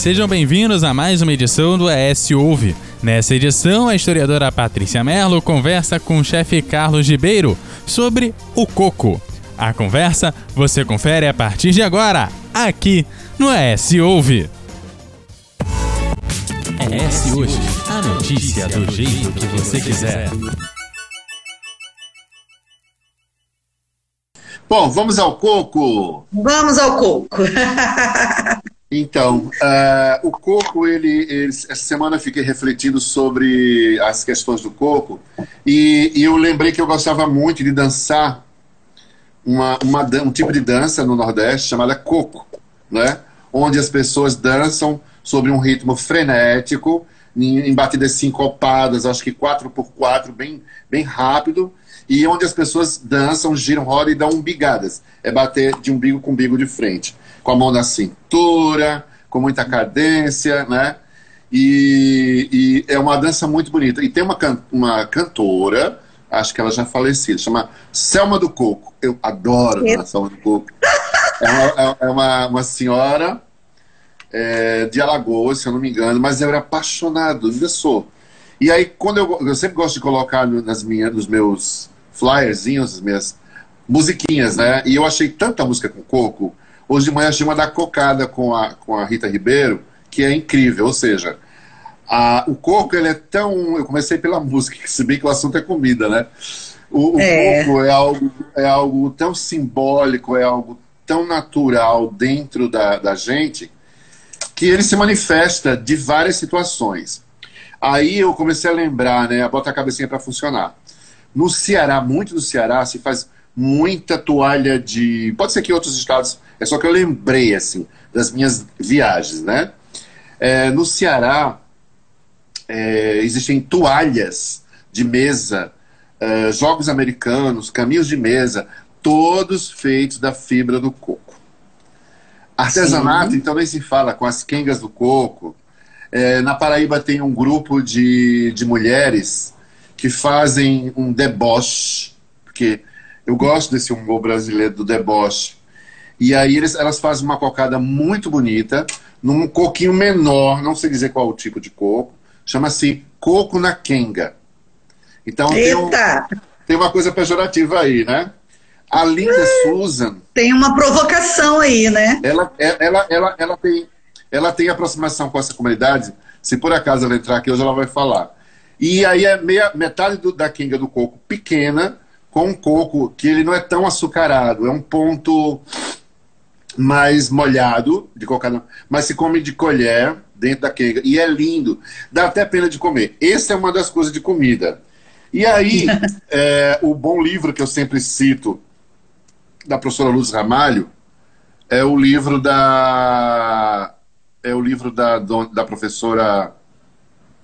sejam bem-vindos a mais uma edição do ES Ouve. Nessa edição, a historiadora Patrícia Merlo conversa com o chefe Carlos Ribeiro sobre o coco. A conversa você confere a partir de agora, aqui no ES Ouve. ES Hoje, a notícia do jeito que você quiser. Bom, vamos ao coco. Vamos ao coco. então, uh, o coco, ele, ele, essa semana eu fiquei refletindo sobre as questões do coco e, e eu lembrei que eu gostava muito de dançar uma, uma, um tipo de dança no Nordeste chamada coco, né? onde as pessoas dançam sobre um ritmo frenético, em, em batidas sincopadas, acho que 4 por 4 bem, bem rápido, e onde as pessoas dançam, giram, rodam e dão umbigadas. É bater de umbigo com umbigo de frente. Com a mão na cintura, com muita cadência, né? E, e é uma dança muito bonita. E tem uma, can uma cantora, acho que ela já falecida, chama Selma do Coco. Eu adoro a Selma do Coco. É uma, é, é uma, uma senhora é, de Alagoas, se eu não me engano, mas eu era apaixonado, ainda sou. E aí, quando eu, eu sempre gosto de colocar nas minhas, nos meus flyerzinhos, as minhas musiquinhas, né? E eu achei tanta música com coco. Hoje de manhã achei uma da cocada com a, com a Rita Ribeiro, que é incrível. Ou seja, a, o coco ele é tão. Eu comecei pela música, se bem que o assunto é comida, né? O, o é. coco é algo, é algo tão simbólico, é algo tão natural dentro da, da gente, que ele se manifesta de várias situações. Aí eu comecei a lembrar, né? Bota a cabecinha para funcionar. No Ceará, muito no Ceará, se faz muita toalha de. Pode ser que outros estados. É só que eu lembrei, assim, das minhas viagens, né? É, no Ceará, é, existem toalhas de mesa, é, jogos americanos, caminhos de mesa, todos feitos da fibra do coco. Artesanato, Sim. então nem se fala, com as quengas do coco. É, na Paraíba tem um grupo de, de mulheres que fazem um deboche, porque eu gosto desse humor brasileiro do deboche. E aí eles, elas fazem uma cocada muito bonita, num coquinho menor, não sei dizer qual o tipo de coco, chama-se coco na quenga. Então tem, um, tem, uma coisa pejorativa aí, né? A Linda hum, Susan. Tem uma provocação aí, né? Ela, ela, ela, ela, tem, ela tem aproximação com essa comunidade. Se por acaso ela entrar aqui hoje, ela vai falar. E aí é meia, metade do, da quenga do coco pequena, com um coco que ele não é tão açucarado, é um ponto mais molhado de cocada, mas se come de colher dentro da quenga. E é lindo, dá até pena de comer. Essa é uma das coisas de comida. E aí, é, o bom livro que eu sempre cito, da professora Luz Ramalho, é o livro da. É o livro da, da professora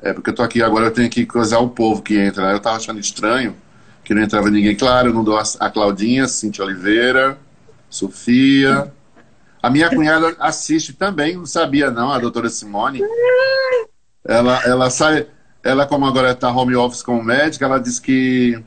é, porque eu tô aqui agora, eu tenho que cruzar o povo que entra. Né? Eu tava achando estranho que não entrava ninguém. Claro, eu não dou a, a Claudinha, Cintia Oliveira, Sofia. A minha cunhada assiste também, não sabia não, a doutora Simone. Ela, ela sai, ela como agora está home office como médica, ela diz que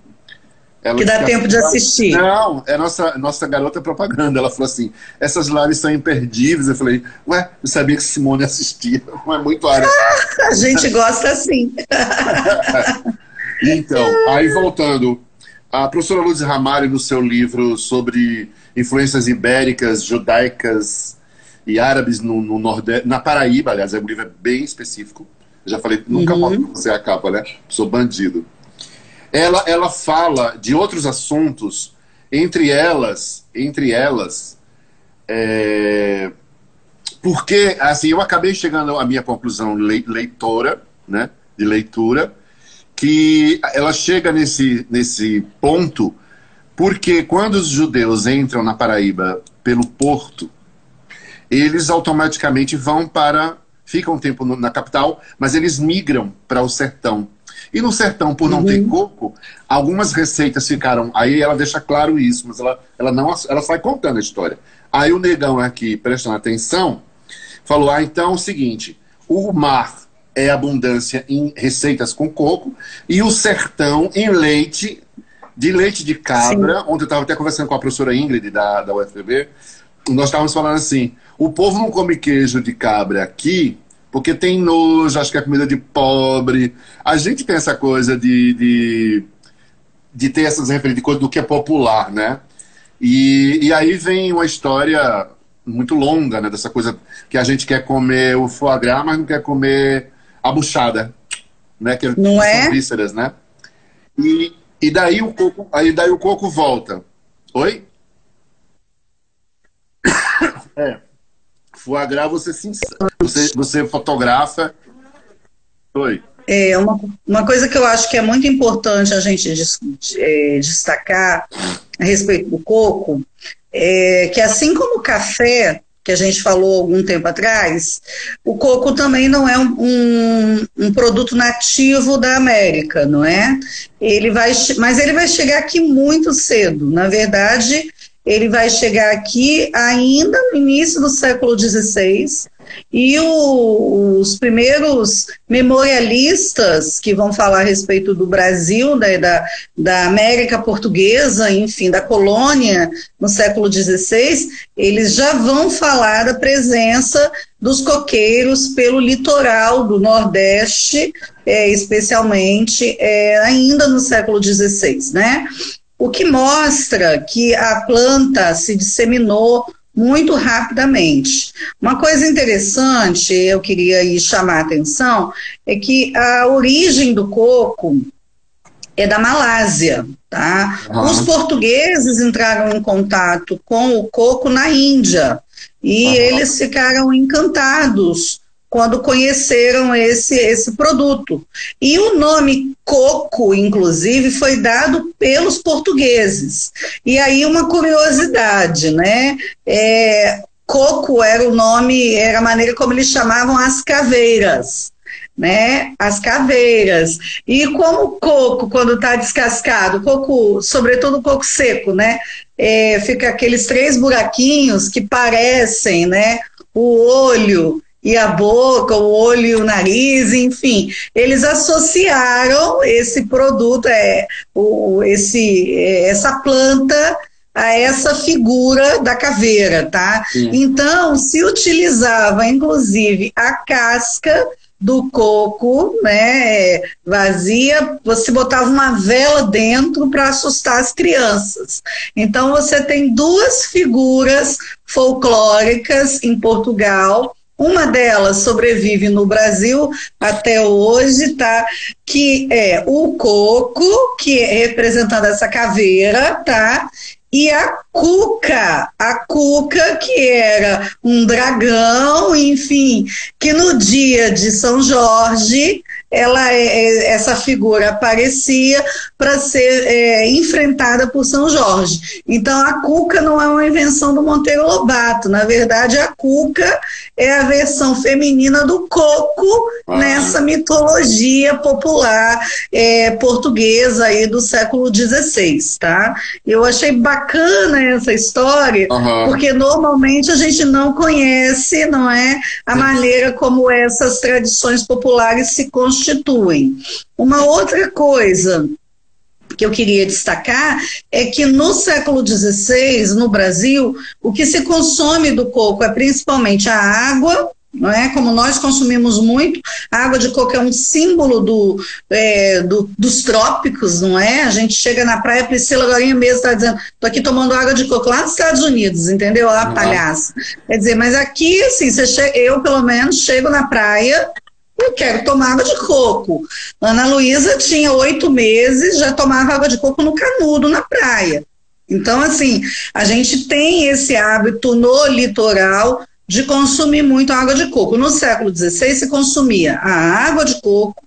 ela que dá tempo de assistir. Não, é nossa, nossa garota propaganda. Ela falou assim: essas lives são imperdíveis. Eu falei, ué, eu sabia que Simone assistia, não é muito área. a gente gosta assim. então, aí voltando, a professora Luz Ramalho, no seu livro sobre influências ibéricas, judaicas e árabes no, no Nordeste, na Paraíba, aliás, é um livro bem específico. Eu já falei, nunca uhum. mostro você a capa, né? Sou bandido ela, ela fala de outros assuntos, entre elas, entre elas, é, porque, assim, eu acabei chegando à minha conclusão leitora, né, de leitura, que ela chega nesse, nesse ponto porque quando os judeus entram na Paraíba pelo porto, eles automaticamente vão para. ficam um tempo na capital, mas eles migram para o sertão. E no sertão, por não uhum. ter coco, algumas receitas ficaram. Aí ela deixa claro isso, mas ela, ela não ela sai contando a história. Aí o negão aqui, prestando atenção, falou: ah, então é o seguinte: o mar é abundância em receitas com coco e o sertão em leite, de leite de cabra, Sim. onde eu estava até conversando com a professora Ingrid da, da UFPB, nós estávamos falando assim: O povo não come queijo de cabra aqui porque tem nojo, acho que é comida de pobre. A gente tem essa coisa de, de, de ter essas referências do que é popular, né? E, e aí vem uma história muito longa, né? Dessa coisa que a gente quer comer o foie gras, mas não quer comer a buchada, né? Que não é? são vísceras, né? E, e daí o coco, aí daí o coco volta. Oi? É. Foie gras você se você, você fotografa. Oi. É, uma, uma coisa que eu acho que é muito importante a gente é, destacar a respeito do coco é que assim como o café, que a gente falou algum tempo atrás, o coco também não é um, um, um, produto nativo da América, não é? Ele vai, mas ele vai chegar aqui muito cedo. Na verdade, ele vai chegar aqui ainda no início do século XVI e o, os primeiros memorialistas que vão falar a respeito do Brasil, né, da, da América Portuguesa, enfim, da colônia no século XVI, eles já vão falar da presença dos coqueiros pelo litoral do Nordeste, é, especialmente é, ainda no século XVI, né? O que mostra que a planta se disseminou muito rapidamente. Uma coisa interessante, eu queria aí chamar a atenção, é que a origem do coco é da Malásia, tá? Uhum. Os portugueses entraram em contato com o coco na Índia e uhum. eles ficaram encantados quando conheceram esse, esse produto. E o nome coco, inclusive, foi dado pelos portugueses. E aí uma curiosidade, né? É, coco era o nome, era a maneira como eles chamavam as caveiras. Né, as caveiras. E como o coco, quando está descascado, coco, sobretudo o coco seco, né, é, fica aqueles três buraquinhos que parecem, né, o olho e a boca, o olho e o nariz, enfim, eles associaram esse produto, é, o, esse, é, essa planta a essa figura da caveira, tá? Sim. Então, se utilizava, inclusive, a casca do coco, né, vazia, você botava uma vela dentro para assustar as crianças. Então, você tem duas figuras folclóricas em Portugal uma delas sobrevive no Brasil até hoje, tá? Que é o coco, que é representando essa caveira, tá? E a Cuca, a Cuca, que era um dragão, enfim, que no dia de São Jorge ela é, é, essa figura aparecia para ser é, enfrentada por São Jorge. Então a cuca não é uma invenção do Monteiro Lobato, na verdade a cuca é a versão feminina do coco ah. nessa mitologia popular é, portuguesa aí do século XVI, tá? Eu achei bacana essa história, uhum. porque normalmente a gente não conhece, não é, a maneira como essas tradições populares se constituem constituem. Uma outra coisa que eu queria destacar é que no século XVI, no Brasil, o que se consome do coco é principalmente a água, não é? Como nós consumimos muito, a água de coco é um símbolo do, é, do, dos trópicos, não é? A gente chega na praia, Priscila agora mesmo está dizendo, tô aqui tomando água de coco lá nos Estados Unidos, entendeu? A palhaça. Quer dizer, mas aqui, assim, chega, eu pelo menos chego na praia, eu quero tomar água de coco. Ana Luísa tinha oito meses, já tomava água de coco no canudo, na praia. Então, assim, a gente tem esse hábito no litoral de consumir muito água de coco. No século XVI se consumia a água de coco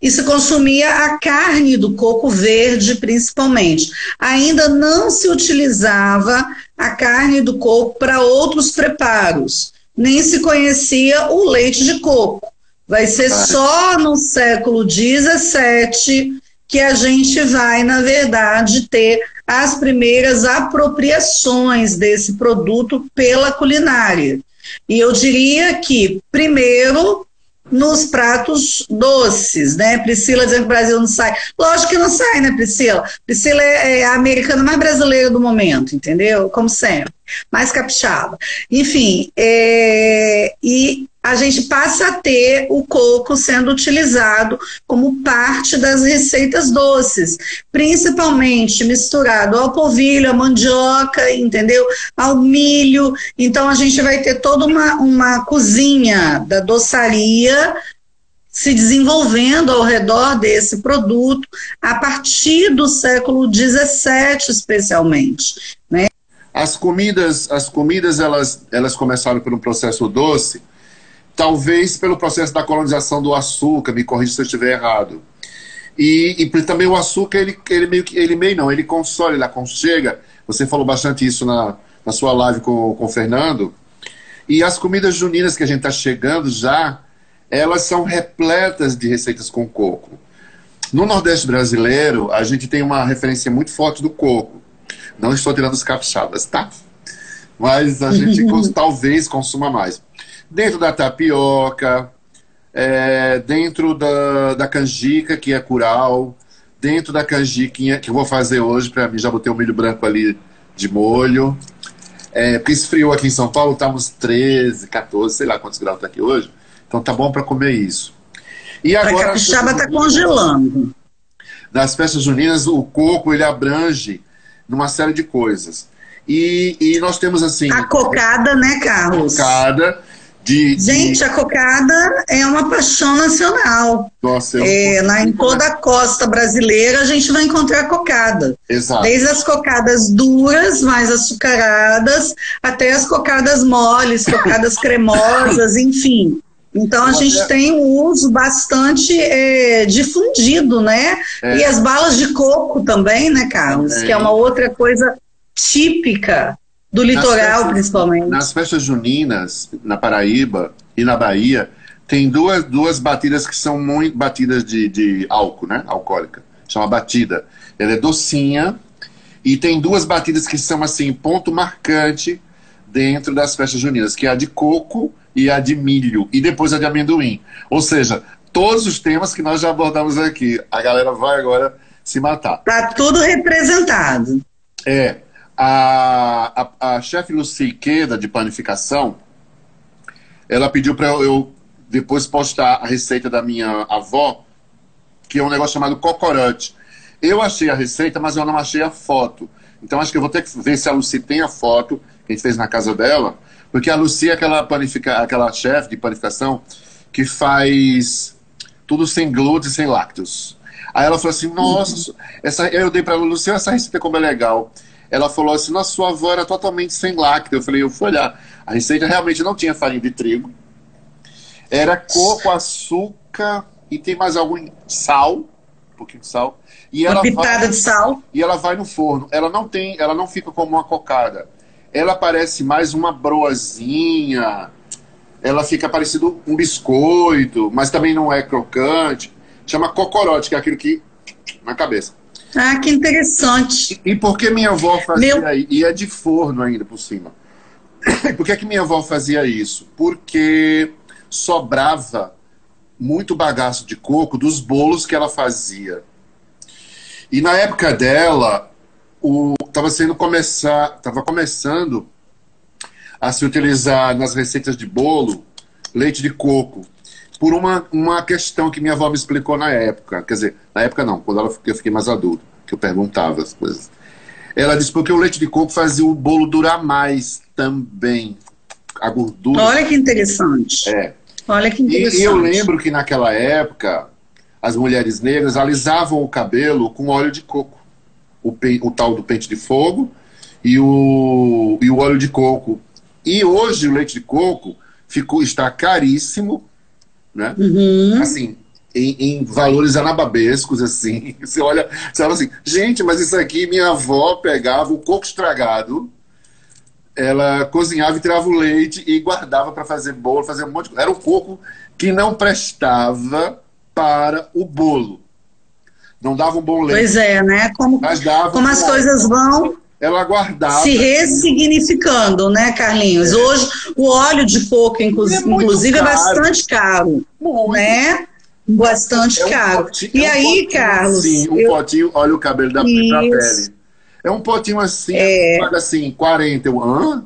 e se consumia a carne do coco verde, principalmente. Ainda não se utilizava a carne do coco para outros preparos, nem se conhecia o leite de coco. Vai ser só no século XVII que a gente vai, na verdade, ter as primeiras apropriações desse produto pela culinária. E eu diria que, primeiro, nos pratos doces, né? Priscila dizendo que o Brasil não sai. Lógico que não sai, né, Priscila? Priscila é, é a americana mais brasileira do momento, entendeu? Como sempre. Mais capixaba. Enfim, é, e a gente passa a ter o coco sendo utilizado como parte das receitas doces, principalmente misturado ao polvilho, à mandioca, entendeu? Ao milho. Então a gente vai ter toda uma, uma cozinha da doçaria se desenvolvendo ao redor desse produto a partir do século XVII, especialmente. Né? As comidas, as comidas elas, elas começaram por um processo doce talvez pelo processo da colonização do açúcar, me corrija se eu estiver errado. E, e, também o açúcar, ele, ele meio que, ele meio não, ele console, ele aconchega. Você falou bastante isso na, na sua live com, com o Fernando. E as comidas juninas que a gente está chegando já, elas são repletas de receitas com coco. No Nordeste brasileiro, a gente tem uma referência muito forte do coco. Não estou tirando os capixabas, tá? Mas a gente talvez consuma mais dentro da tapioca, é, dentro da, da canjica, que é curau, dentro da canjiquinha, que eu vou fazer hoje para mim, já botei o milho branco ali de molho. É, porque esfriou aqui em São Paulo, tá uns 13, 14, sei lá quantos graus tá aqui hoje. Então tá bom para comer isso. E agora. A capixaba tá congelando. Nas festas juninas, o coco ele abrange numa série de coisas. E, e nós temos assim. A cocada, né, Carlos? Cocada de, Gente, de... a cocada é uma paixão nacional. Nossa, é, é na, em toda a costa brasileira a gente vai encontrar cocada. Exato. Desde as cocadas duras, mais açucaradas, até as cocadas moles, cocadas cremosas, enfim. Então a gente tem um uso bastante é, difundido, né? É. E as balas de coco também, né, Carlos? Que é uma outra coisa típica do litoral, festas, principalmente. Nas festas juninas, na Paraíba e na Bahia, tem duas, duas batidas que são muito batidas de, de álcool, né? Alcoólica. Chama batida. Ela é docinha. E tem duas batidas que são, assim, ponto marcante dentro das festas juninas, que é a de coco e a de milho. E depois a de amendoim. Ou seja, todos os temas que nós já abordamos aqui. A galera vai agora se matar. Tá tudo representado. É a, a, a chefe Lucy Queda, de panificação, ela pediu para eu, eu, depois postar a receita da minha avó, que é um negócio chamado cocorante. Eu achei a receita, mas eu não achei a foto. Então acho que eu vou ter que ver se a Lucy tem a foto que a gente fez na casa dela, porque a Lucy é aquela, panifica, aquela chefe de panificação que faz tudo sem glúten e sem lácteos. Aí ela falou assim: Nossa, essa, eu dei para a Lucy, essa receita como é legal ela falou assim: nossa, sua avó era totalmente sem lácteo. Eu falei: eu fui olhar. A receita realmente não tinha farinha de trigo. Era coco, açúcar e tem mais algum sal, um pouquinho de sal. E ela uma pitada vai, de sal. E ela vai no forno. Ela não tem, ela não fica como uma cocada. Ela parece mais uma broazinha. Ela fica parecido um biscoito, mas também não é crocante. Chama cocorote, que é aquilo que na cabeça. Ah, que interessante. E, por que minha avó fazia Meu... E é de forno ainda por cima. por que, que minha avó fazia isso? Porque sobrava muito bagaço de coco dos bolos que ela fazia. E na época dela, estava sendo começar, estava começando a se utilizar nas receitas de bolo leite de coco por uma, uma questão que minha avó me explicou na época. Quer dizer, na época não, quando ela, eu fiquei mais adulto, que eu perguntava as coisas. Ela disse porque o leite de coco fazia o bolo durar mais também. A gordura. Olha que interessante. É. Olha que interessante. E eu lembro que naquela época, as mulheres negras alisavam o cabelo com óleo de coco. O, o tal do pente de fogo e o, e o óleo de coco. E hoje o leite de coco ficou, está caríssimo né? Uhum. Assim, em, em, valores anababescos, assim. Você olha, você fala assim, gente, mas isso aqui minha avó pegava o coco estragado, ela cozinhava e tirava o leite e guardava para fazer bolo, fazer um monte de coisa. Era o coco que não prestava para o bolo. Não dava um bom leite. Pois é, né? Como, como as coisas vão. Ela guardava. Se ressignificando, né, Carlinhos? É. Hoje, o óleo de coco, inclu é inclusive, é bastante caro. Muito. Né? Bastante é um caro. Potinho, e é um aí, Carlos? Sim, um eu... potinho, olha o cabelo da pele. É um potinho assim, é. paga assim, 40. Eu, hã?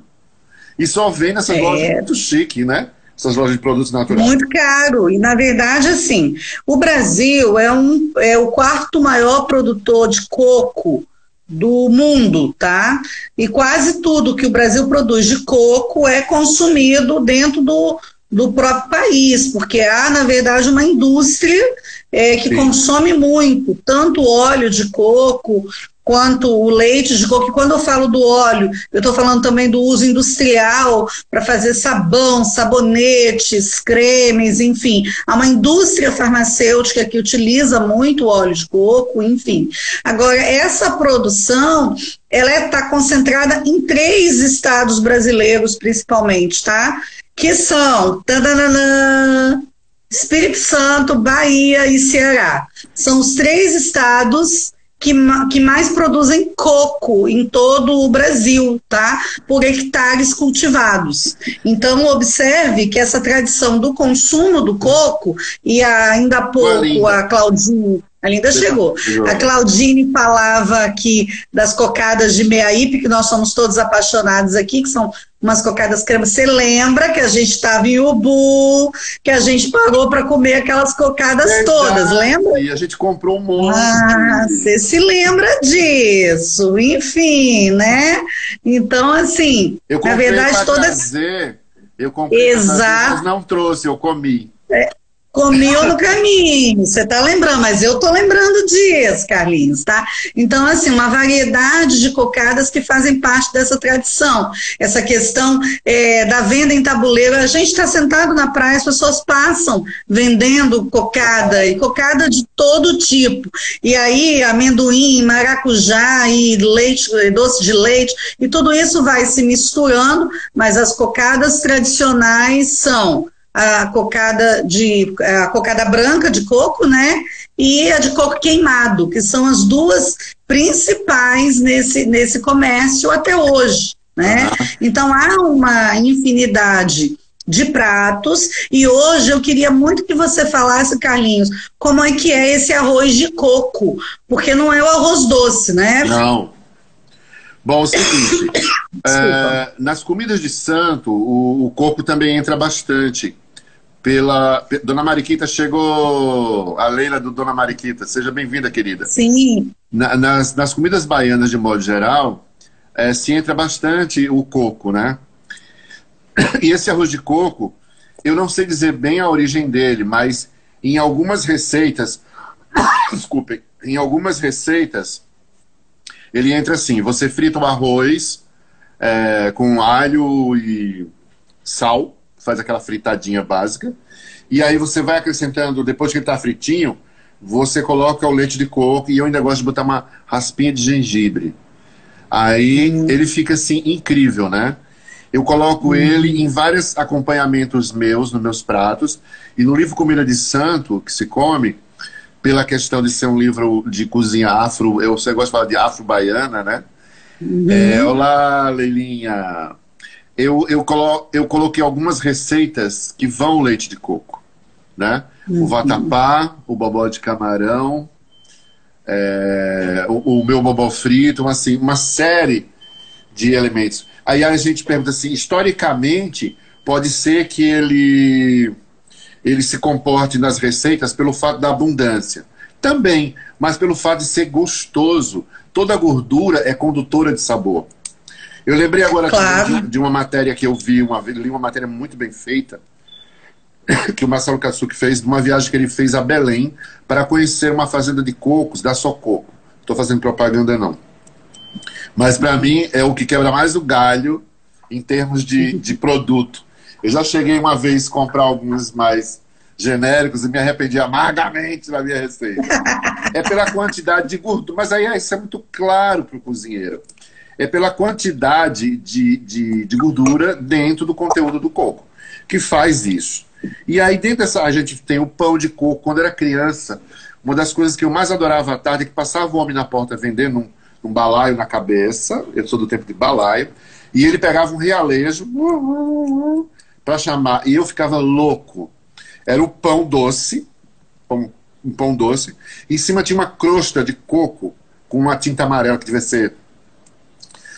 E só vem nessas é. lojas muito chique, né? Essas lojas de produtos naturais. Muito caro. E, na verdade, assim, o Brasil é, um, é o quarto maior produtor de coco do mundo, tá? E quase tudo que o Brasil produz de coco é consumido dentro do, do próprio país, porque há, na verdade, uma indústria é, que Sim. consome muito, tanto óleo de coco quanto o leite de coco. E quando eu falo do óleo, eu estou falando também do uso industrial para fazer sabão, sabonetes, cremes, enfim. Há uma indústria farmacêutica que utiliza muito óleo de coco, enfim. Agora, essa produção ela está concentrada em três estados brasileiros, principalmente, tá? Que são tadanana, Espírito Santo, Bahia e Ceará. São os três estados que, que mais produzem coco em todo o Brasil, tá? Por hectares cultivados. Então, observe que essa tradição do consumo do coco, e ainda há pouco a Claudinha a Linda chegou. A Claudine falava aqui das cocadas de Meaípe, que nós somos todos apaixonados aqui, que são umas cocadas crema. Você lembra que a gente estava em Ubu, que a gente parou para comer aquelas cocadas Verdade. todas, lembra? E a gente comprou um monte. Ah, você se lembra disso. Enfim, né? Então, assim, na verdade, todas. Trazer, eu comprei, Exato. mas não trouxe, eu comi. É, Comiu no caminho, você tá lembrando, mas eu tô lembrando disso, Carlinhos, tá? Então, assim, uma variedade de cocadas que fazem parte dessa tradição. Essa questão é, da venda em tabuleiro, a gente está sentado na praia, as pessoas passam vendendo cocada, e cocada de todo tipo. E aí, amendoim, maracujá e leite, doce de leite, e tudo isso vai se misturando, mas as cocadas tradicionais são a cocada de a cocada branca de coco, né? E a de coco queimado, que são as duas principais nesse, nesse comércio até hoje, né? Então há uma infinidade de pratos e hoje eu queria muito que você falasse, Carlinhos, como é que é esse arroz de coco, porque não é o arroz doce, né? Não. Bom, é o seguinte, é, nas comidas de santo, o, o coco também entra bastante pela. Dona Mariquita chegou. A Leila do Dona Mariquita. Seja bem-vinda, querida. Sim. Na, nas, nas comidas baianas, de modo geral, é, se entra bastante o coco, né? E esse arroz de coco, eu não sei dizer bem a origem dele, mas em algumas receitas. Desculpem. Em algumas receitas, ele entra assim: você frita o arroz é, com alho e sal faz aquela fritadinha básica. E aí você vai acrescentando, depois que ele está fritinho, você coloca o leite de coco e eu ainda gosto de botar uma raspinha de gengibre. Aí hum. ele fica assim incrível, né? Eu coloco hum. ele em vários acompanhamentos meus, nos meus pratos. E no livro Comida de Santo, que se come, pela questão de ser um livro de cozinha afro, eu você gosta de falar de afro-baiana, né? Uhum. É, olá, Leilinha eu, eu, colo, eu coloquei algumas receitas que vão leite de coco. Né? Uhum. O vatapá, o bobó de camarão, é, o, o, meu bobó frito, assim, uma série de elementos. Aí a gente pergunta assim, historicamente, pode ser que ele, ele se comporte nas receitas pelo fato da abundância. Também, mas pelo fato de ser gostoso. Toda gordura é condutora de sabor. Eu lembrei agora claro. de, de, uma matéria que eu vi, uma, li uma matéria muito bem feita, que o Marcelo Katsuki fez, de uma viagem que ele fez a Belém para conhecer uma fazenda de cocos da Sococo. Estou fazendo propaganda, não. Mas para mim é o que quebra mais o galho em termos de, de produto. Eu já cheguei uma vez a comprar alguns mais genéricos e me arrependi amargamente da minha receita. É pela quantidade de gordura, mas aí isso é muito claro para o cozinheiro é pela quantidade de, de, de gordura dentro do conteúdo do coco, que faz isso. E aí dentro dessa, a gente tem o pão de coco. Quando era criança, uma das coisas que eu mais adorava à tarde é que passava o homem na porta vendendo um, um balaio na cabeça, eu sou do tempo de balaio, e ele pegava um realejo uh, uh, uh, para chamar, e eu ficava louco. Era o pão doce, um pão doce, em cima tinha uma crosta de coco com uma tinta amarela que devia ser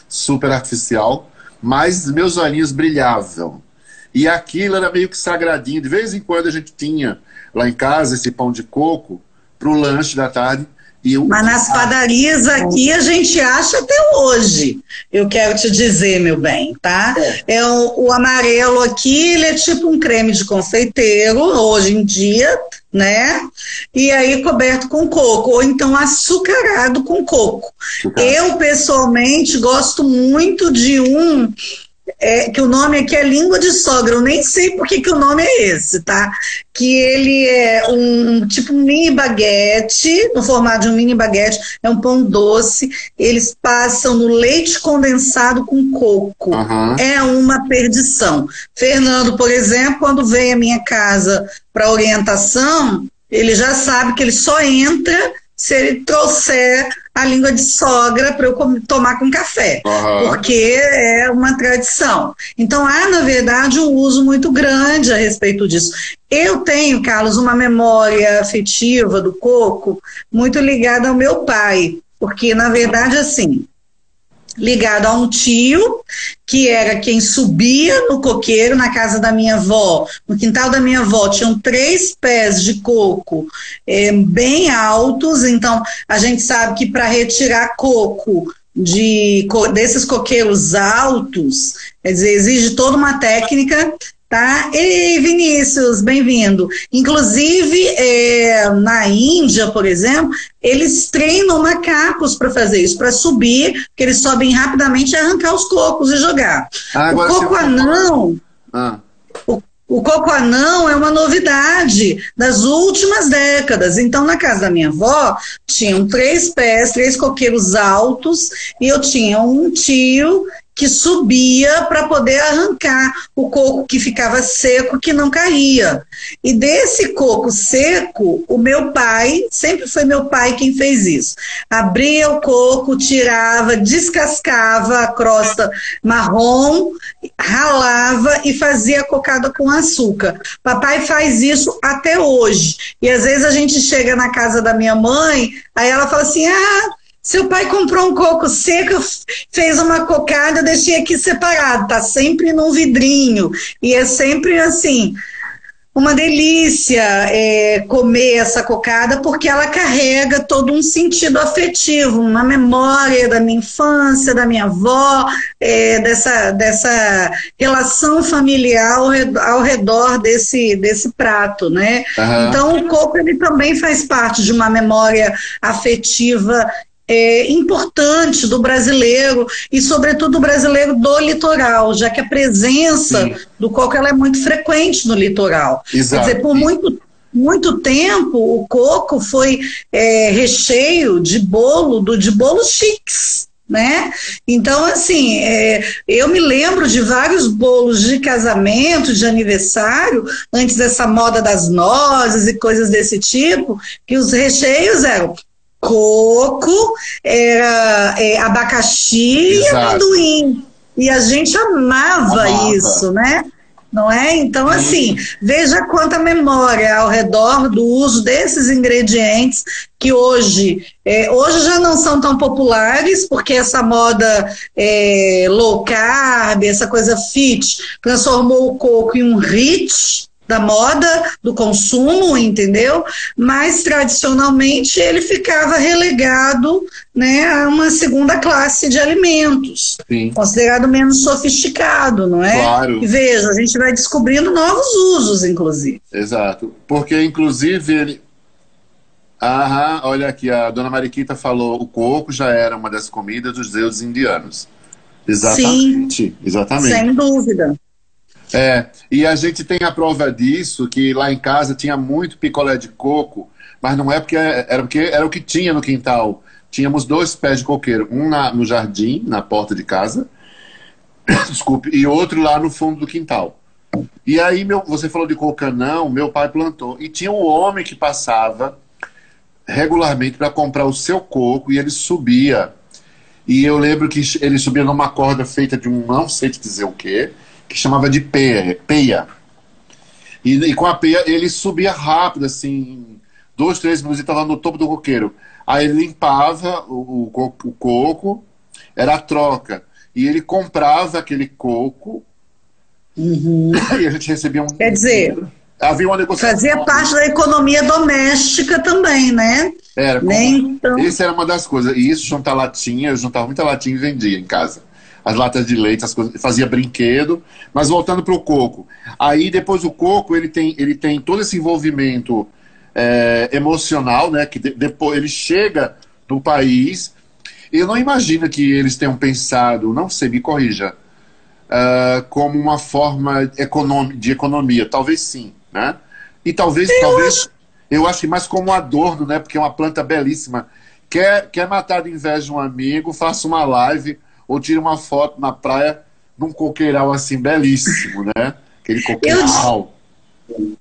super artificial, mas meus olhinhos brilhavam. E aquilo era meio que sagradinho. De vez em quando a gente tinha lá em casa esse pão de coco para o lanche da tarde. Eu... Mas nas padarias aqui a gente acha até hoje. Eu quero te dizer, meu bem, tá? É, é o, o, amarelo aqui, ele é tipo um creme de confeiteiro, hoje em dia, né? E aí coberto com coco, ou então açucarado com coco. Eu, pessoalmente, gosto muito de um é, que o nome aqui é língua de sogra, eu nem sei por que, que o nome é esse, tá? Que ele é um tipo um mini baguete, no formato de um mini baguete, é um pão doce, eles passam no leite condensado com coco. Uhum. É uma perdição. Fernando, por exemplo, quando vem à minha casa para orientação, ele já sabe que ele só entra se ele trouxer a língua de sogra para eu tomar com café, uhum. porque é uma tradição. Então há, na verdade, um uso muito grande a respeito disso. Eu tenho, Carlos, uma memória afetiva do coco muito ligada ao meu pai, porque, na verdade, assim, ligado a um tio, que era quem subia no coqueiro na casa da minha avó. No quintal da minha avó tinham três pés de coco é, bem altos, então a gente sabe que para retirar coco de, desses coqueiros altos, quer dizer, exige toda uma técnica Tá? Ei, Vinícius, bem-vindo. Inclusive, é, na Índia, por exemplo, eles treinam macacos para fazer isso, para subir, que eles sobem rapidamente e arrancar os cocos e jogar. Ah, o coco anão. Ah. O, o coco anão é uma novidade das últimas décadas. Então, na casa da minha avó, tinham três pés, três coqueiros altos, e eu tinha um tio que subia para poder arrancar o coco que ficava seco, que não caía. E desse coco seco, o meu pai, sempre foi meu pai quem fez isso. Abria o coco, tirava, descascava a crosta marrom, ralava e fazia cocada com açúcar. Papai faz isso até hoje. E às vezes a gente chega na casa da minha mãe, aí ela fala assim: ah, seu pai comprou um coco seco, fez uma cocada, eu deixei aqui separado, tá sempre num vidrinho. E é sempre assim, uma delícia é, comer essa cocada, porque ela carrega todo um sentido afetivo, uma memória da minha infância, da minha avó, é, dessa, dessa relação familiar ao redor, ao redor desse, desse prato, né? Uhum. Então o coco ele também faz parte de uma memória afetiva é, importante do brasileiro e, sobretudo, do brasileiro do litoral, já que a presença Sim. do coco ela é muito frequente no litoral. Exato. Quer dizer, por muito muito tempo o coco foi é, recheio de bolo do de bolos chiques né? Então, assim, é, eu me lembro de vários bolos de casamento, de aniversário, antes dessa moda das nozes e coisas desse tipo, que os recheios eram coco, era é, abacaxi Exato. e amendoim. E a gente amava, amava, isso, né? Não é? Então, assim, veja quanta memória ao redor do uso desses ingredientes que hoje, é, hoje já não são tão populares, porque essa moda é, low carb, essa coisa fit, transformou o coco em um hit, da moda, do consumo, entendeu? Mas tradicionalmente ele ficava relegado né, a uma segunda classe de alimentos, Sim. considerado menos sofisticado, não é? Claro. E veja, a gente vai descobrindo novos usos, inclusive. Exato. Porque, inclusive, ele. Aham, olha aqui, a dona Mariquita falou: o coco já era uma das comidas dos deuses indianos. Exatamente. Sim, exatamente. Sem dúvida. É, e a gente tem a prova disso, que lá em casa tinha muito picolé de coco, mas não é porque era porque era o que tinha no quintal. Tínhamos dois pés de coqueiro, um na, no jardim, na porta de casa, desculpe, e outro lá no fundo do quintal. E aí, meu, você falou de cocanão, meu pai plantou. E tinha um homem que passava regularmente para comprar o seu coco e ele subia E eu lembro que ele subia numa corda feita de um, não sei te dizer o que, que chamava de peia. peia. E, e, com a peia ele subia rápido, assim, dois, três minutos, e estava no topo do coqueiro. Aí ele limpava o, o, o coco, era a troca. E ele comprava aquele coco uhum. e a gente recebia um. Quer dizer, havia uma negociação. Fazia parte da economia doméstica também, né? Era. Nem então... Isso era uma das coisas. E isso, juntar latinha, eu juntava muita latinha e vendia em casa. As latas de leite, as coisas, fazia brinquedo. Mas voltando para o coco. Aí depois o coco, ele tem, ele tem todo esse envolvimento é, emocional, né? Que de, depois ele chega no país. Eu não imagino que eles tenham pensado, não sei, me corrija, uh, como uma forma de economia. Talvez sim, né? E talvez, eu talvez, acho... eu acho que mais como adorno, né? Porque é uma planta belíssima. Quer, quer matar de inveja um amigo, faça uma live ou tire uma foto na praia num coqueiral assim belíssimo, né? Aquele coqueiral. Eu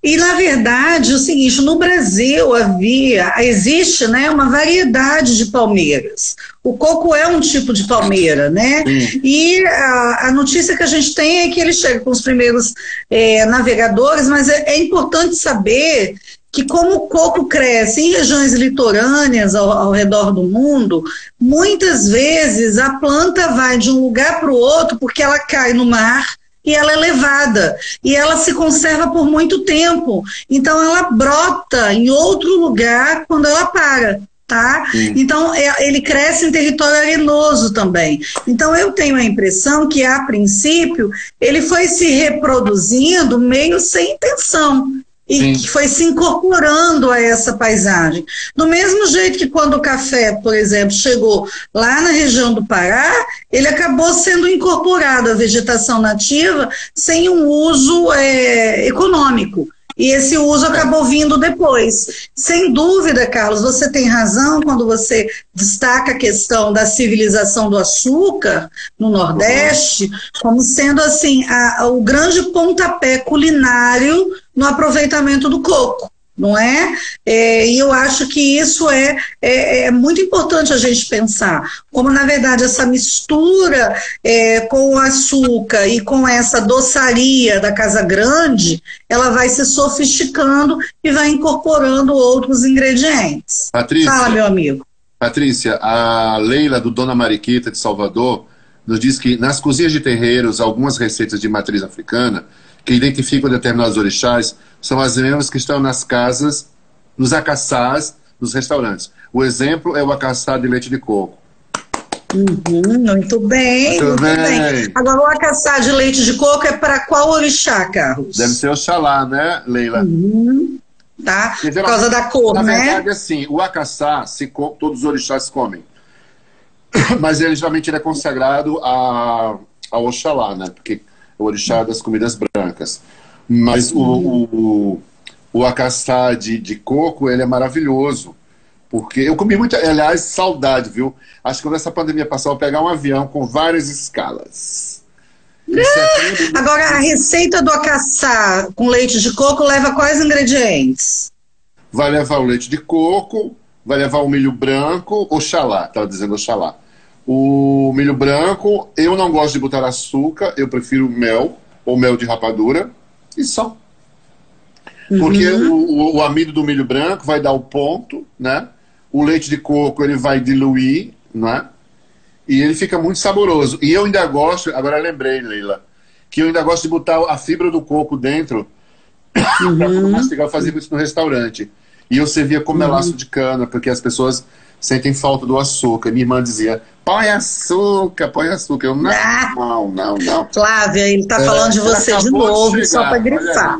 e, na verdade, o seguinte, no Brasil havia, existe né, uma variedade de palmeiras. O coco é um tipo de palmeira, né? Sim. E a, a, notícia que a gente tem é que ele chega com os primeiros é, navegadores, mas é, é, importante saber que como o coco cresce em regiões litorâneas ao, ao redor do mundo, muitas vezes a planta vai de um lugar para o outro porque ela cai no mar, e ela é levada e ela se conserva por muito tempo. Então ela brota em outro lugar quando ela para. Tá? Então é, ele cresce em território arenoso também. Então eu tenho a impressão que a princípio ele foi se reproduzindo meio sem intenção e Sim. que foi se incorporando a essa paisagem. Do mesmo jeito que quando o café, por exemplo, chegou lá na região do Pará, ele acabou sendo incorporado à vegetação nativa sem um uso é, econômico. E esse uso acabou vindo depois. Sem dúvida, Carlos, você tem razão quando você destaca a questão da civilização do açúcar no Nordeste como sendo assim a, a, o grande pontapé culinário no aproveitamento do coco não é? é? E eu acho que isso é, é, é, muito importante a gente pensar, como na verdade essa mistura é, com o açúcar e com essa doçaria da Casa Grande, ela vai se sofisticando e vai incorporando outros ingredientes. Patrícia, Fala, meu amigo. Patrícia, a Leila do Dona Mariquita de Salvador nos diz que nas cozinhas de terreiros, algumas receitas de matriz africana que identificam determinados orixás são as mesmas que estão nas casas, nos acaçás, nos restaurantes. O exemplo é o acaçá de leite de coco. Uhum, muito bem, muito, muito bem. bem. Agora, o acaçá de leite de coco é para qual orixá, Carlos? Deve ser Oxalá, né, Leila? Uhum, tá, por causa da cor, na né? Na verdade, assim, o acaçá, se todos os orixás comem. Mas ele, geralmente, ele é consagrado a, a Oxalá, né? Porque o orixá das comidas brancas. Mas o, o, o acaçá de, de coco, ele é maravilhoso. Porque eu comi muito, aliás, saudade, viu? Acho que quando essa pandemia passar, eu vou pegar um avião com várias escalas. É Agora, a receita do acaçá com leite de coco leva quais ingredientes? Vai levar o leite de coco, vai levar o milho branco, oxalá, estava dizendo oxalá. O milho branco, eu não gosto de botar açúcar, eu prefiro mel ou mel de rapadura e só. Porque uhum. o, o, amido do milho branco vai dar o ponto, né? O leite de coco ele vai diluir, né? E ele fica muito saboroso. E eu ainda gosto, agora lembrei, Leila, que eu ainda gosto de botar a fibra do coco dentro uhum. para mastigar. Eu fazia isso no restaurante. E eu servia com melaço uhum. de cana, porque as pessoas sentem falta do açúcar. Minha irmã dizia: põe açúcar, põe açúcar. Eu, não, ah, não, não, não. Flávia, ele está é, falando de você de novo, de só para grifar.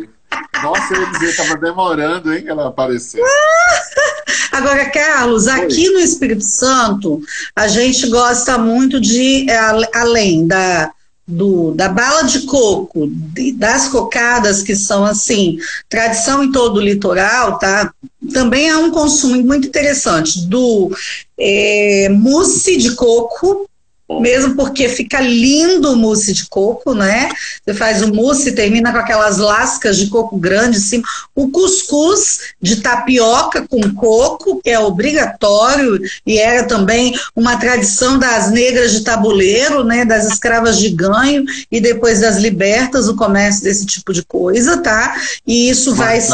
Nossa, eu ia dizer, estava demorando, hein, ela apareceu. Agora, Carlos, aqui no Espírito Santo, a gente gosta muito de, é, além da, do, da bala de coco, das cocadas, que são, assim, tradição em todo o litoral, tá? Também há um consumo muito interessante do é, mousse de coco, mesmo porque fica lindo o mousse de coco, né? Você faz o mousse, termina com aquelas lascas de coco grande em cima. O cuscuz de tapioca com coco, que é obrigatório e era também uma tradição das negras de tabuleiro, né? Das escravas de ganho e depois das libertas, o comércio desse tipo de coisa, tá? E isso vai se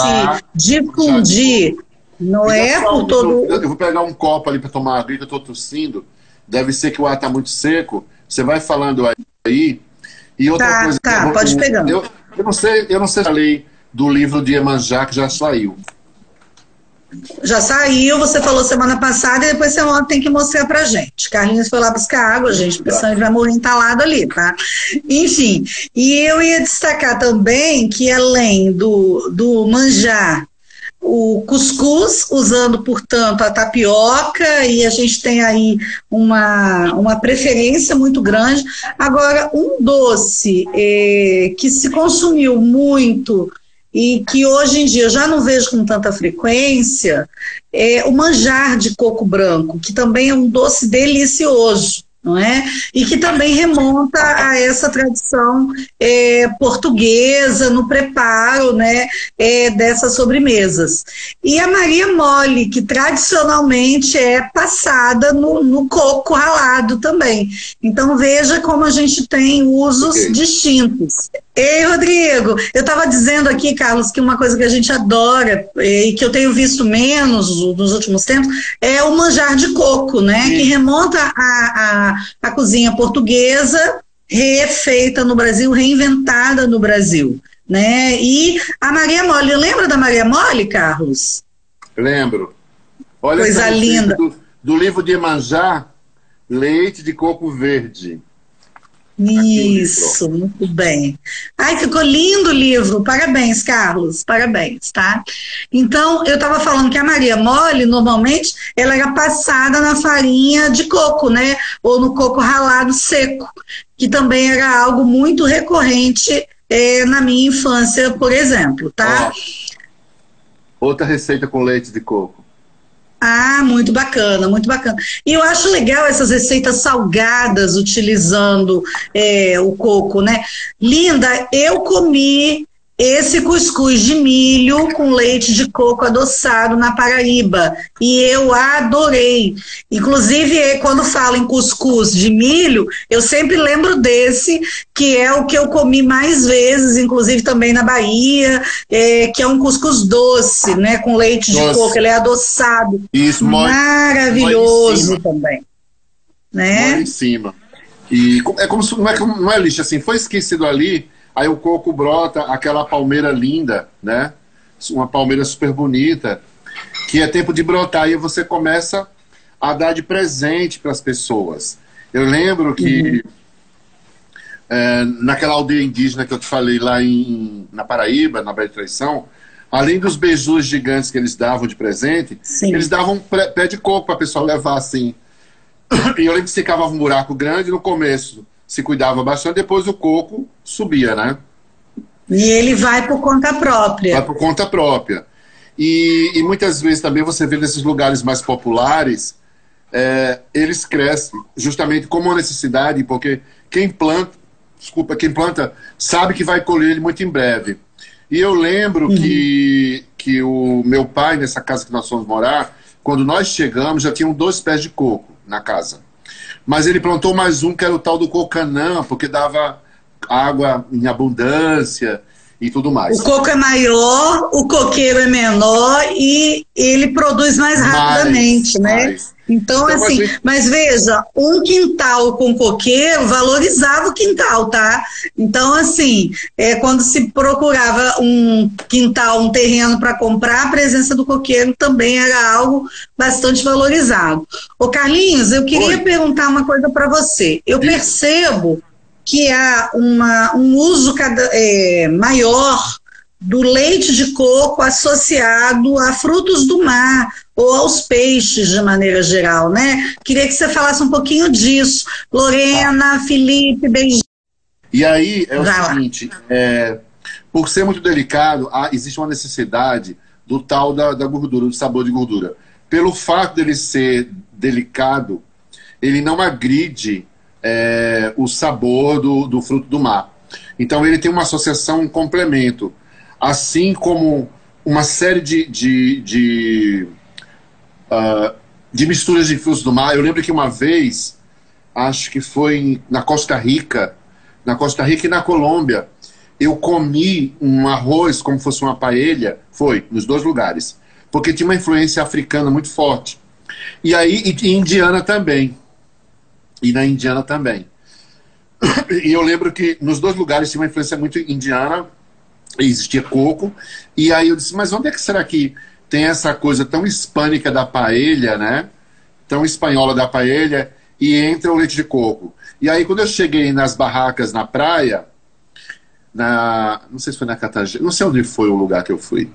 difundir. Não é por todo. Eu vou pegar um copo ali para tomar água, que eu estou tossindo deve ser que o ar está muito seco. Você vai falando aí. E outra tá, coisa. Tá, eu, pode pegar. Eu, eu, não sei, eu não sei se a lei do livro de Emanjá que já saiu. Já saiu, você falou semana passada e depois você tem que mostrar pra gente. Carlinhos foi lá buscar água, gente, porque senão ele vai morrer entalado ali, tá? Enfim, e eu ia destacar também que além do, do manjar o cuscuz, usando, portanto, a tapioca, e a gente tem aí uma, uma preferência muito grande. Agora, um doce eh, que se consumiu muito e que hoje em dia eu já não vejo com tanta frequência é o manjar de coco branco, que também é um doce delicioso não é? E que também remonta a essa tradição é, portuguesa no preparo, né, é, dessas sobremesas. E a Maria Mole, que tradicionalmente é passada no, no coco ralado também. Então veja como a gente tem usos distintos. Ei, Rodrigo, eu estava dizendo aqui, Carlos, que uma coisa que a gente adora e que eu tenho visto menos nos últimos tempos é o manjar de coco, né? Sim. Que remonta a, a, a cozinha portuguesa refeita no Brasil, reinventada no Brasil, né? E a Maria Mole, lembra da Maria Mole, Carlos? Lembro. Olha Coisa linda. Do, do livro de Emanjá, leite de coco verde. Isso, muito bem. Ai, ficou lindo o livro. Parabéns, Carlos. Parabéns, tá? Então, eu estava falando que a Maria Mole, normalmente, ela era passada na farinha de coco, né? Ou no coco ralado seco, que também era algo muito recorrente eh, na minha infância, por exemplo, tá? outra receita com leite de coco. Ah, muito bacana, muito bacana. E eu acho legal essas receitas salgadas utilizando é, o coco, né? Linda, eu comi esse cuscuz de milho com leite de coco adoçado na Paraíba. E eu adorei. Inclusive, quando falo em cuscuz de milho, eu sempre lembro desse, que é o que eu comi mais vezes, inclusive também na Bahia, é, que é um cuscuz doce, né? Com leite de Nossa. coco. Ele é adoçado. Isso, Maravilhoso também. Né? em cima. E é como se não é, não é lixo assim, foi esquecido ali Aí o coco brota aquela palmeira linda, né? Uma palmeira super bonita, que é tempo de brotar. E você começa a dar de presente para as pessoas. Eu lembro que uhum. é, naquela aldeia indígena que eu te falei lá em, na Paraíba, na de Traição, além dos beijos gigantes que eles davam de presente, Sim. eles davam pé de coco para a pessoa levar assim. E eu lembro que se cavava um buraco grande no começo se cuidava bastante, depois o coco subia, né? E ele vai por conta própria. Vai por conta própria. E, e muitas vezes também você vê nesses lugares mais populares, é, eles crescem justamente como uma necessidade, porque quem planta, desculpa, quem planta sabe que vai colher ele muito em breve. E eu lembro uhum. que, que o meu pai, nessa casa que nós fomos morar, quando nós chegamos, já tinham dois pés de coco na casa. Mas ele plantou mais um que era o tal do cocanã, porque dava água em abundância e tudo mais. O coco é maior, o coqueiro é menor e ele produz mais rapidamente, mais, né? Mais. Então, então assim, mas veja, um quintal com coqueiro valorizava o quintal, tá? Então, assim, é, quando se procurava um quintal, um terreno para comprar, a presença do coqueiro também era algo bastante valorizado. Ô Carlinhos, eu queria Oi. perguntar uma coisa para você. Eu Sim. percebo que há uma, um uso cada, é, maior do leite de coco associado a frutos do mar ou aos peixes de maneira geral, né? Queria que você falasse um pouquinho disso. Lorena, Felipe, beijinho. E aí é o Vai seguinte, é, por ser muito delicado, há, existe uma necessidade do tal da, da gordura, do sabor de gordura. Pelo fato dele ser delicado, ele não agride é, o sabor do, do fruto do mar. Então ele tem uma associação, um complemento. Assim como uma série de, de, de, uh, de misturas de frutos do mar. Eu lembro que uma vez, acho que foi na Costa Rica, na Costa Rica e na Colômbia, eu comi um arroz como fosse uma paella, foi, nos dois lugares, porque tinha uma influência africana muito forte. E aí, e, e indiana também. E na indiana também. E eu lembro que nos dois lugares tinha uma influência muito indiana, existia coco, e aí eu disse, mas onde é que será que tem essa coisa tão hispânica da paella, né? Tão espanhola da paella, e entra o leite de coco. E aí quando eu cheguei nas barracas na praia, na, não sei se foi na Catagé, não sei onde foi o lugar que eu fui.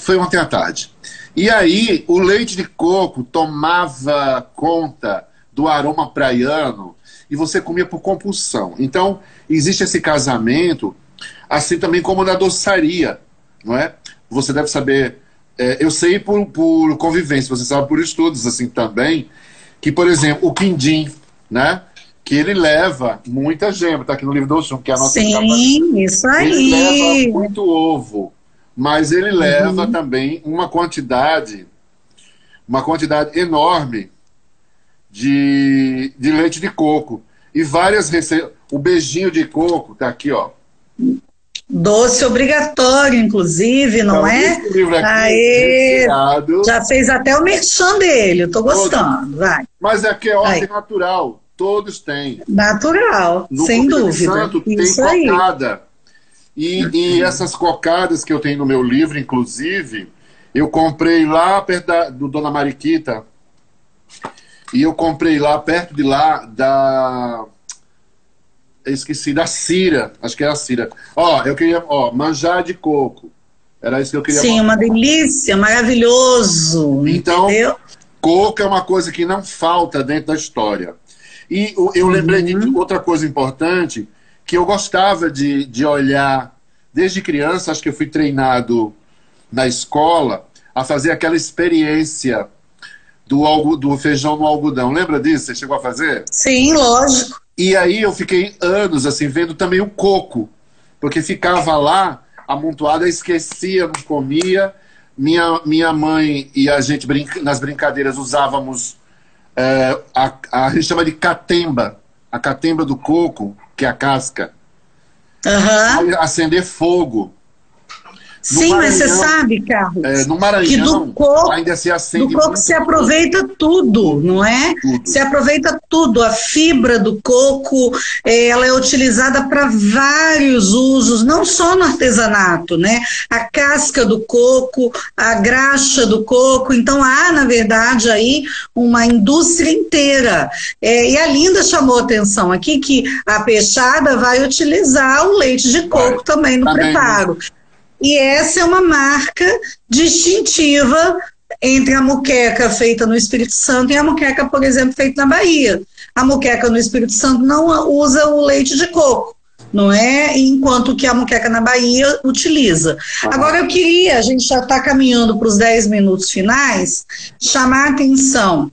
Foi ontem à tarde. E aí o leite de coco tomava conta do aroma praiano e você comia por compulsão. Então, existe esse casamento, assim também como na doçaria, não é? Você deve saber, é, eu sei por, por convivência, você sabe por estudos assim também, que, por exemplo, o quindim, né? Que ele leva muita gema, tá aqui no livro do Oxum, que é a nossa Sim, capa. isso aí. Ele leva muito ovo, mas ele leva uhum. também uma quantidade, uma quantidade enorme de, de leite de coco. E várias receitas. O beijinho de coco tá aqui, ó. Doce obrigatório, inclusive, não então, é? Esse livro aqui, Aê, já fez até o merchan dele, eu tô gostando, Todo. vai. Mas é que é ordem natural, todos têm. Natural, no sem dúvida. Santo Isso tem cocada. E, e essas cocadas que eu tenho no meu livro, inclusive, eu comprei lá perto da, do Dona Mariquita, e eu comprei lá, perto de lá, da. Eu esqueci, da Cira. Acho que era a Cira. Ó, eu queria. Ó, manjar de coco. Era isso que eu queria Sim, uma delícia, maravilhoso. Então, entendeu? coco é uma coisa que não falta dentro da história. E eu lembrei uhum. de outra coisa importante, que eu gostava de, de olhar, desde criança, acho que eu fui treinado na escola, a fazer aquela experiência do, do feijão no algodão. Lembra disso? Você chegou a fazer? Sim, lógico. E aí eu fiquei anos assim vendo também o coco, porque ficava lá amontoado, esquecia, não comia. Minha, minha mãe e a gente brinca, nas brincadeiras usávamos é, a, a, a gente chama de catemba, a catemba do coco, que é a casca. Uhum. Acender fogo. Sim, Maranhão, mas você sabe, Carlos, é, no Maranhão, que do coco, ainda se do coco se aproveita tudo, não é? Tudo. Se aproveita tudo. A fibra do coco, é, ela é utilizada para vários usos, não só no artesanato, né? A casca do coco, a graxa do coco. Então há, na verdade, aí uma indústria inteira. É, e a Linda chamou atenção aqui que a peixada vai utilizar o leite de coco vai. também no também, preparo. Né? E essa é uma marca distintiva entre a muqueca feita no Espírito Santo e a muqueca, por exemplo, feita na Bahia. A muqueca no Espírito Santo não usa o leite de coco, não é? Enquanto que a muqueca na Bahia utiliza. Agora eu queria, a gente já está caminhando para os 10 minutos finais, chamar a atenção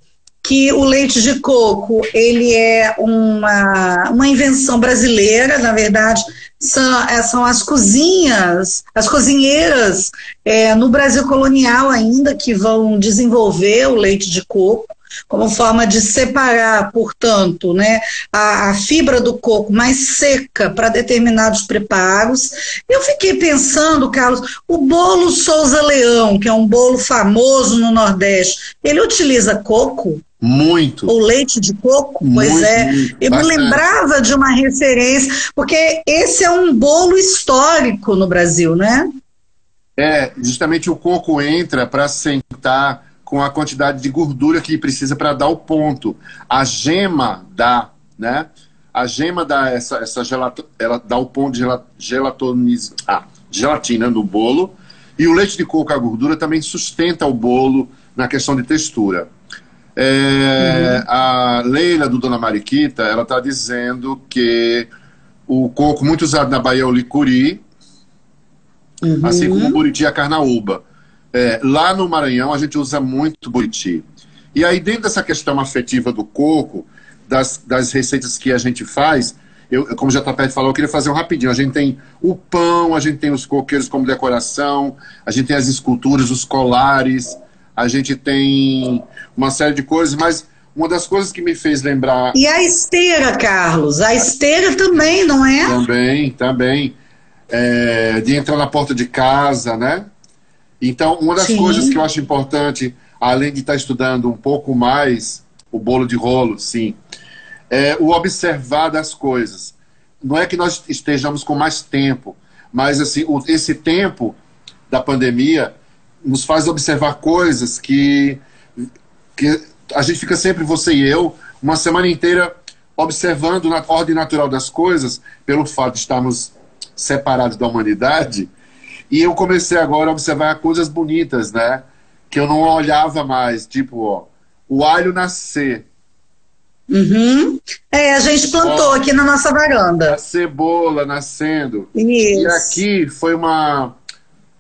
que o leite de coco ele é uma, uma invenção brasileira, na verdade, são, é, são as cozinhas, as cozinheiras é, no Brasil colonial ainda que vão desenvolver o leite de coco como forma de separar, portanto, né, a, a fibra do coco mais seca para determinados preparos. Eu fiquei pensando, Carlos, o bolo Souza Leão, que é um bolo famoso no Nordeste, ele utiliza coco? Muito. O leite de coco? Muito, pois é. Muito, eu bastante. me lembrava de uma referência, porque esse é um bolo histórico no Brasil, né? É, justamente o coco entra para sentar com a quantidade de gordura que precisa para dar o ponto. A gema dá, né? A gema dá essa, essa gelato, ela dá o ponto de gelatoniz, ah, gelatina no bolo. E o leite de coco, a gordura, também sustenta o bolo na questão de textura. É, uhum. A Leila do Dona Mariquita, ela está dizendo que o coco muito usado na Bahia é o licuri, uhum. assim como o buriti e a carnaúba. É, lá no Maranhão a gente usa muito buriti. E aí dentro dessa questão afetiva do coco, das, das receitas que a gente faz, eu, como o JP falou, eu queria fazer um rapidinho. A gente tem o pão, a gente tem os coqueiros como decoração, a gente tem as esculturas, os colares, a gente tem uma série de coisas, mas uma das coisas que me fez lembrar. E a esteira, Carlos? A esteira também, não é? Também, também. É, de entrar na porta de casa, né? Então, uma das Sim. coisas que eu acho importante, além de estar estudando um pouco mais o bolo de rolo, sim, é o observar das coisas. Não é que nós estejamos com mais tempo, mas assim, o, esse tempo da pandemia nos faz observar coisas que, que a gente fica sempre, você e eu, uma semana inteira observando na ordem natural das coisas, pelo fato de estarmos separados da humanidade. E eu comecei agora a observar coisas bonitas, né? Que eu não olhava mais, tipo, ó, o alho nascer. Uhum. É, a gente plantou ó, aqui na nossa varanda. A cebola nascendo. Isso. E aqui foi uma,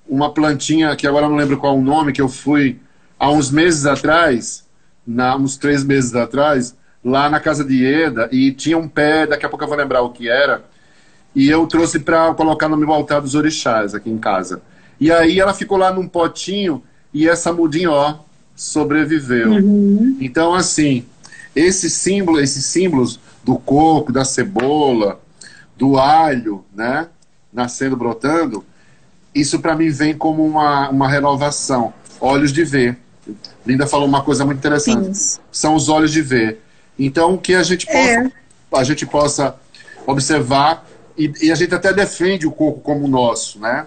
uma plantinha, que agora não lembro qual o nome, que eu fui há uns meses atrás, na, uns três meses atrás, lá na casa de Ieda, e tinha um pé, daqui a pouco eu vou lembrar o que era, e eu trouxe para colocar no meu altar dos orixás aqui em casa. E aí ela ficou lá num potinho, e essa mudinha, ó, sobreviveu. Uhum. Então, assim, esse símbolo, esses símbolos do coco, da cebola, do alho, né, nascendo, brotando, isso para mim vem como uma, uma renovação. Olhos de ver. Linda falou uma coisa muito interessante. Sim. São os olhos de ver. Então, que a gente possa, é. a gente possa observar e, e, a gente até defende o coco como nosso, né?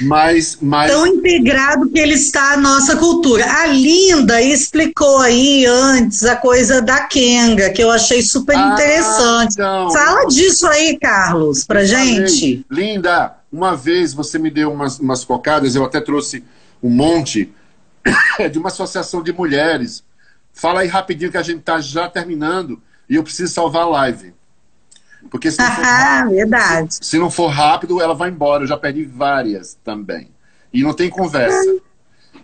Mas, mas... Tão integrado que ele está à nossa cultura. A Linda explicou aí antes a coisa da Kenga, que eu achei super ah, interessante. Então, Fala disso aí, Carlos, pra gente. Linda, uma vez você me deu umas, umas cocadas, eu até trouxe um monte de uma associação de mulheres. Fala aí rapidinho que a gente está já terminando e eu preciso salvar a live. Porque se não, for rápido, Verdade. Se, se não for rápido, ela vai embora. Eu já perdi várias também. E não tem conversa.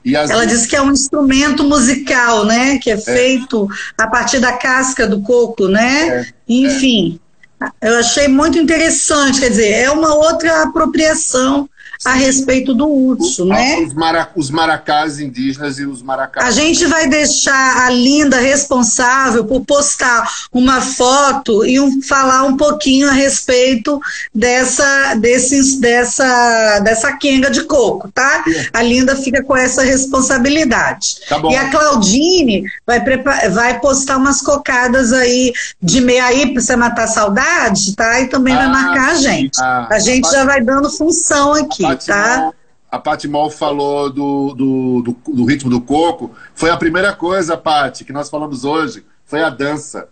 ela vezes... disse que é um instrumento musical, né? Que é, é, feito a partir da casca do coco, né? É, Enfim, é. eu achei muito interessante. Quer dizer, é uma outra apropriação a respeito do urso, os, né? Os, mara, os maracás indígenas e os maracás. A gente vai deixar a Linda responsável por postar uma foto e um, falar um pouquinho a respeito dessa, desses, dessa, dessa quenga de coco, tá? A Linda fica com essa responsabilidade. Tá bom. E a Claudine vai, vai postar umas cocadas aí de meia aí para você matar a saudade, tá? E também ah, vai marcar a gente. Ah, a gente já vai dando função aqui tá? A Paty Mol falou do, do, do, do, ritmo do coco. Foi a primeira coisa, Paty, que nós falamos hoje. Foi a dança.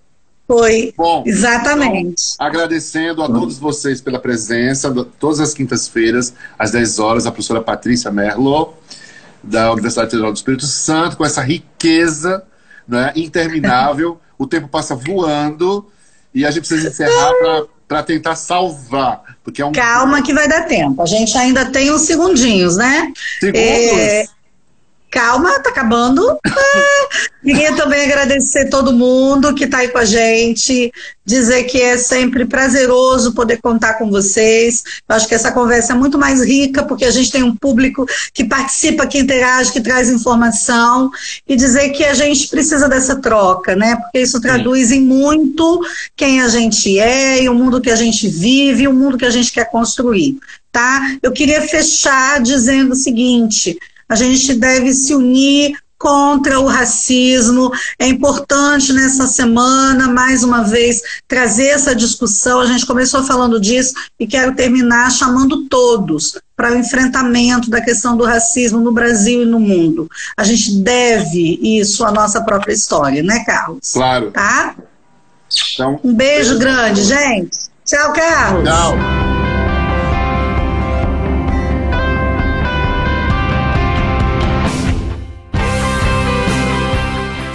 Foi. Bom, exatamente. Então, agradecendo a todos vocês pela presença, todas as quintas-feiras, às 10 horas, a professora Patrícia Merlo, da Universidade Federal do Espírito Santo, com essa riqueza né, interminável. o tempo passa voando e a gente precisa encerrar para para tentar salvar. Porque é um... Calma que vai dar tempo. A gente ainda tem uns segundinhos, né? Segundos? É... Calma, tá acabando. Queria também agradecer todo mundo que está aí com a gente, dizer que é sempre prazeroso poder contar com vocês. Eu acho que essa conversa é muito mais rica, porque a gente tem um público que participa, que interage, que traz informação, e dizer que a gente precisa dessa troca, né? Porque isso traduz Sim. em muito quem a gente é, e o mundo que a gente vive, e o mundo que a gente quer construir. Tá? Eu queria fechar dizendo o seguinte: a gente deve se unir contra o racismo. É importante nessa semana, mais uma vez, trazer essa discussão. A gente começou falando disso e quero terminar chamando todos para o enfrentamento da questão do racismo no Brasil e no mundo. A gente deve isso à nossa própria história, né, Carlos? Claro. Tá? Então, um beijo, beijo grande, gente. Tchau, Carlos. Tchau.